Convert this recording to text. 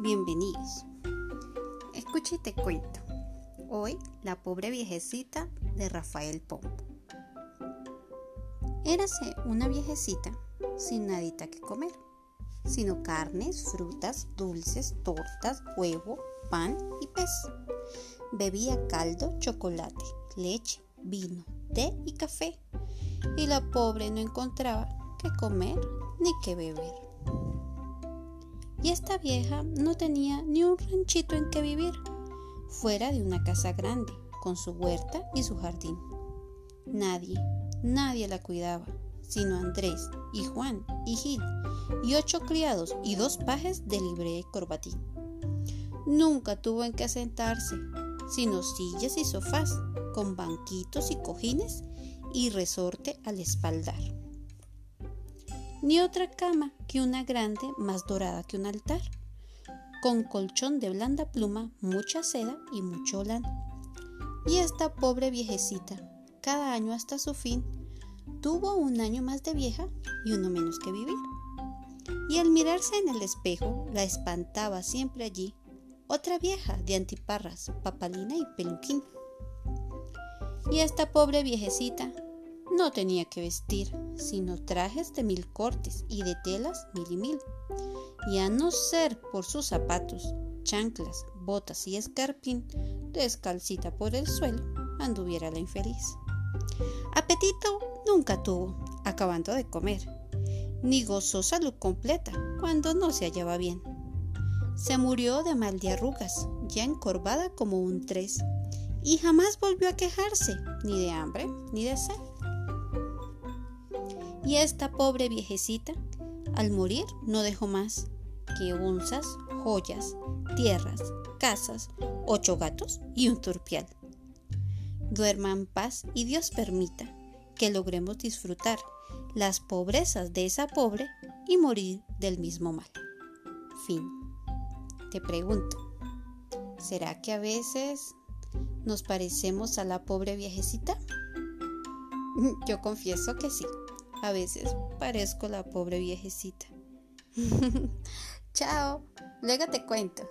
Bienvenidos. Escucha y te cuento. Hoy, la pobre viejecita de Rafael Pombo. Érase una viejecita sin nadita que comer, sino carnes, frutas, dulces, tortas, huevo, pan y pez. Bebía caldo, chocolate, leche, vino, té y café. Y la pobre no encontraba qué comer ni qué beber. Y esta vieja no tenía ni un ranchito en que vivir, fuera de una casa grande, con su huerta y su jardín. Nadie, nadie la cuidaba, sino Andrés y Juan y Gil, y ocho criados y dos pajes de libre y corbatín. Nunca tuvo en qué sentarse, sino sillas y sofás, con banquitos y cojines y resorte al espaldar ni otra cama que una grande más dorada que un altar, con colchón de blanda pluma, mucha seda y mucho lana. Y esta pobre viejecita, cada año hasta su fin, tuvo un año más de vieja y uno menos que vivir. Y al mirarse en el espejo, la espantaba siempre allí otra vieja de antiparras, papalina y peluquín. Y esta pobre viejecita no tenía que vestir, sino trajes de mil cortes y de telas mil y mil. Y a no ser por sus zapatos, chanclas, botas y escarpín, descalcita por el suelo, anduviera la infeliz. Apetito nunca tuvo, acabando de comer, ni gozó salud completa cuando no se hallaba bien. Se murió de mal de arrugas, ya encorvada como un tres, y jamás volvió a quejarse, ni de hambre ni de sed. Y esta pobre viejecita, al morir, no dejó más que onzas, joyas, tierras, casas, ocho gatos y un turpial. Duerma en paz y Dios permita que logremos disfrutar las pobrezas de esa pobre y morir del mismo mal. Fin. Te pregunto, ¿será que a veces nos parecemos a la pobre viejecita? Yo confieso que sí. A veces parezco la pobre viejecita. Chao, luego te cuento.